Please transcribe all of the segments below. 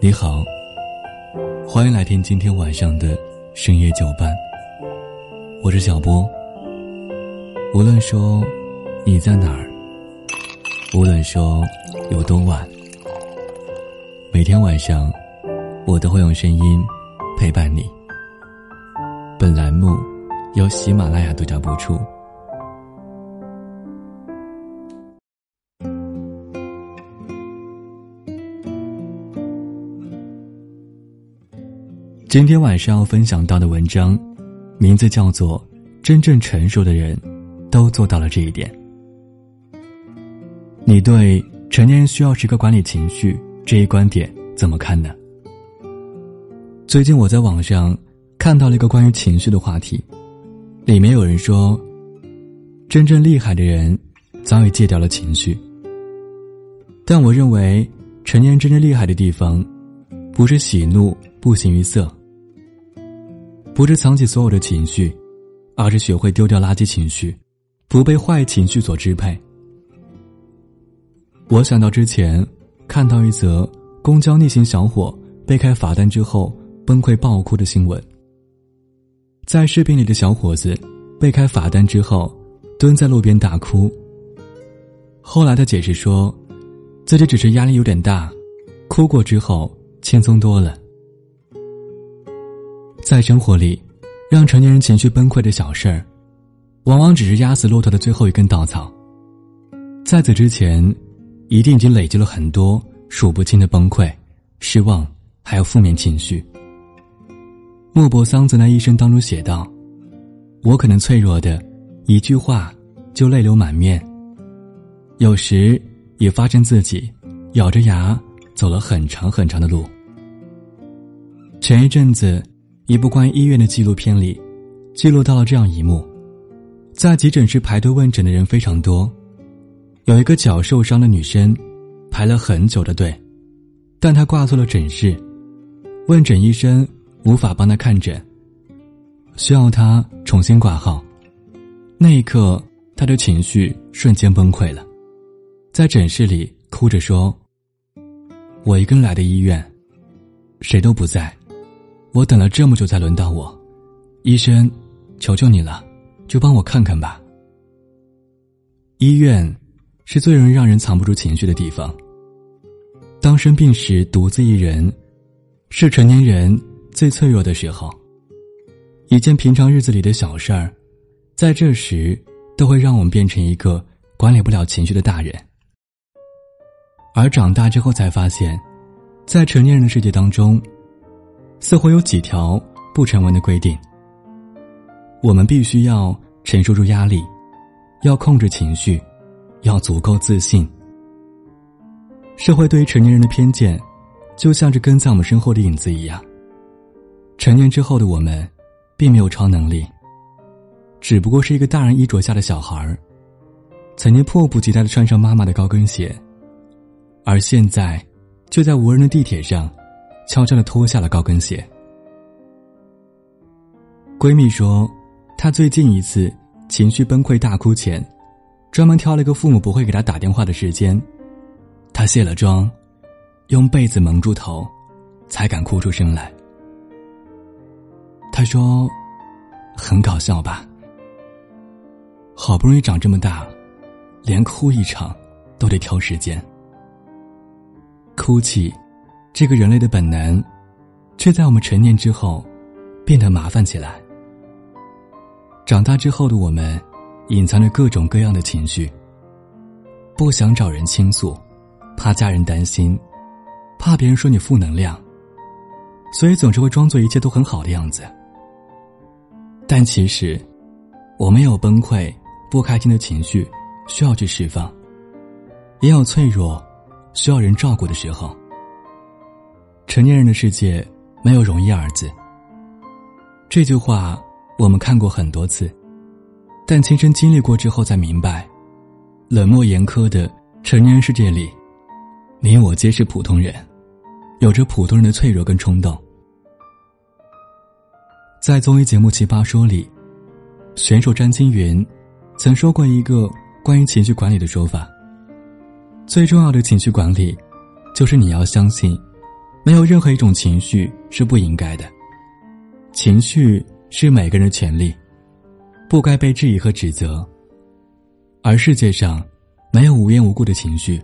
你好，欢迎来听今天晚上的深夜酒伴。我是小波。无论说你在哪儿，无论说有多晚，每天晚上我都会用声音陪伴你。本栏目由喜马拉雅独家播出。今天晚上要分享到的文章，名字叫做《真正成熟的人都做到了这一点》。你对成年人需要时刻管理情绪这一观点怎么看呢？最近我在网上看到了一个关于情绪的话题，里面有人说，真正厉害的人早已戒掉了情绪。但我认为，成年人真正厉害的地方，不是喜怒不形于色。不是藏起所有的情绪，而是学会丢掉垃圾情绪，不被坏情绪所支配。我想到之前看到一则公交逆行小伙被开罚单之后崩溃爆哭的新闻。在视频里的小伙子被开罚单之后蹲在路边大哭。后来他解释说，自己只是压力有点大，哭过之后轻松多了。在生活里，让成年人情绪崩溃的小事儿，往往只是压死骆驼的最后一根稻草。在此之前，一定已经累积了很多数不清的崩溃、失望，还有负面情绪。莫泊桑在那一生当中写道：“我可能脆弱的，一句话就泪流满面。有时也发现自己咬着牙走了很长很长的路。”前一阵子。一部关于医院的纪录片里，记录到了这样一幕：在急诊室排队问诊的人非常多，有一个脚受伤的女生，排了很久的队，但她挂错了诊室，问诊医生无法帮她看诊，需要她重新挂号。那一刻，她的情绪瞬间崩溃了，在诊室里哭着说：“我一个人来的医院，谁都不在。”我等了这么久才轮到我，医生，求求你了，就帮我看看吧。医院是最容易让人藏不住情绪的地方。当生病时独自一人，是成年人最脆弱的时候。一件平常日子里的小事儿，在这时都会让我们变成一个管理不了情绪的大人。而长大之后才发现，在成年人的世界当中。似乎有几条不成文的规定：我们必须要承受住压力，要控制情绪，要足够自信。社会对于成年人的偏见，就像是跟在我们身后的影子一样。成年之后的我们，并没有超能力，只不过是一个大人衣着下的小孩儿，曾经迫不及待的穿上妈妈的高跟鞋，而现在，就在无人的地铁上。悄悄的脱下了高跟鞋。闺蜜说，她最近一次情绪崩溃大哭前，专门挑了个父母不会给她打电话的时间，她卸了妆，用被子蒙住头，才敢哭出声来。她说：“很搞笑吧？好不容易长这么大，连哭一场都得挑时间，哭泣。”这个人类的本能，却在我们成年之后变得麻烦起来。长大之后的我们，隐藏着各种各样的情绪，不想找人倾诉，怕家人担心，怕别人说你负能量，所以总是会装作一切都很好的样子。但其实，我们有崩溃、不开心的情绪需要去释放，也有脆弱需要人照顾的时候。成年人的世界没有容易二字。这句话我们看过很多次，但亲身经历过之后才明白，冷漠严苛的成年人世界里，你我皆是普通人，有着普通人的脆弱跟冲动。在综艺节目《奇葩说》里，选手詹金云曾说过一个关于情绪管理的说法：最重要的情绪管理就是你要相信，没有任何一种情绪是不应该的。情绪是每个人的权利，不该被质疑和指责。而世界上，没有无缘无故的情绪。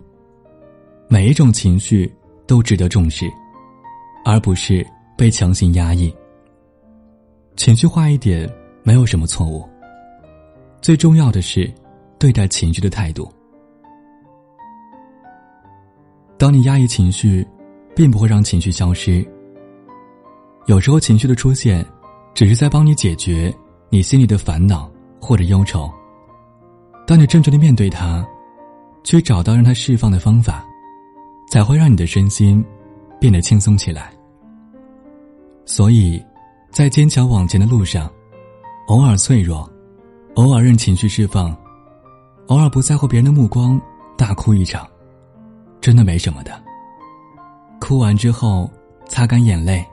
每一种情绪都值得重视，而不是被强行压抑。情绪化一点没有什么错误。最重要的是，对待情绪的态度。当你压抑情绪，并不会让情绪消失。有时候情绪的出现，只是在帮你解决你心里的烦恼或者忧愁。当你正确的面对它，去找到让它释放的方法，才会让你的身心变得轻松起来。所以，在坚强往前的路上，偶尔脆弱，偶尔任情绪释放，偶尔不在乎别人的目光，大哭一场。真的没什么的。哭完之后，擦干眼泪，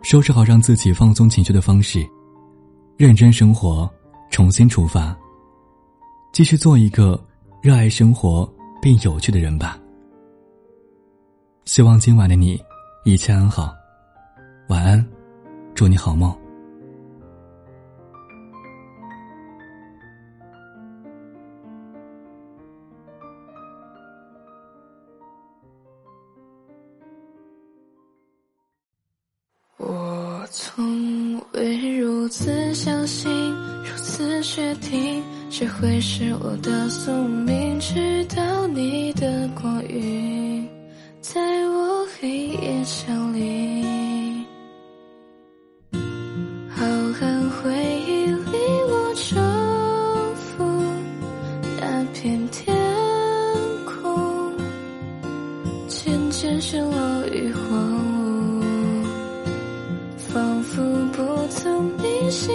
收拾好让自己放松情绪的方式，认真生活，重新出发，继续做一个热爱生活并有趣的人吧。希望今晚的你一切安好，晚安，祝你好梦。如此确定，这会是我的宿命，直到你的光晕，在我黑夜降临，浩瀚回忆里，我征服那片天空，渐渐陷落于荒芜。仿佛不曾铭心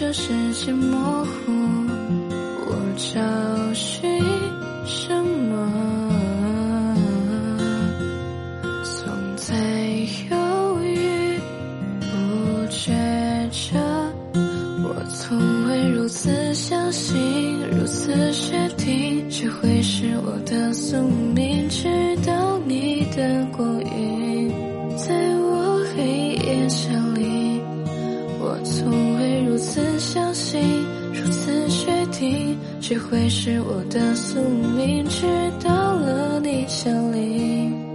这世界模糊我找寻相信，如此确定。只会是我的宿命，直到了你降临。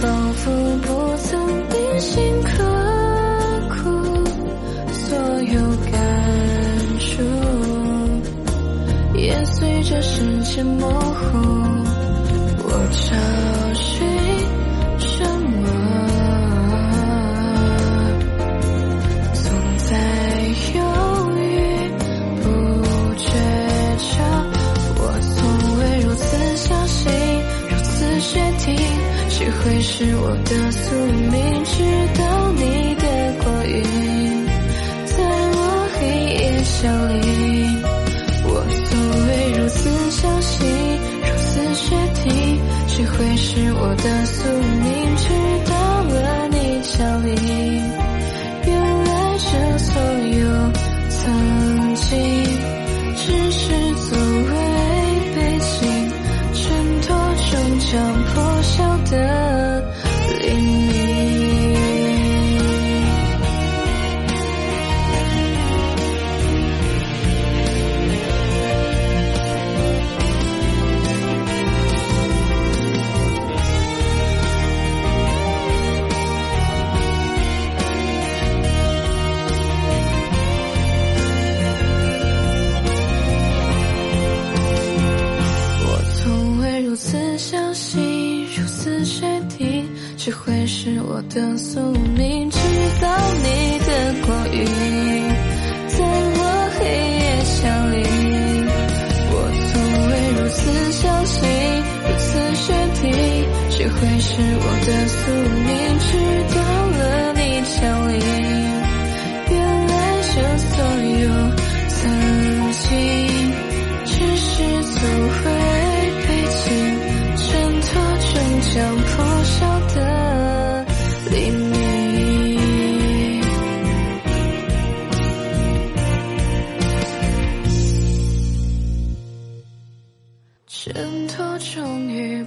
仿佛不曾铭心刻骨，所有感触也随着时间模糊。我唱。的宿命？直到你的光晕，在我黑夜降临。我从未如此相信如此确定，谁会是我的宿命？直到了你降临，只会是我的宿命，直到你的光晕在我黑夜降临。我从未如此相信，如此确定，谁会是我的宿命，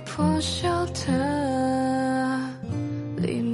破晓的黎明。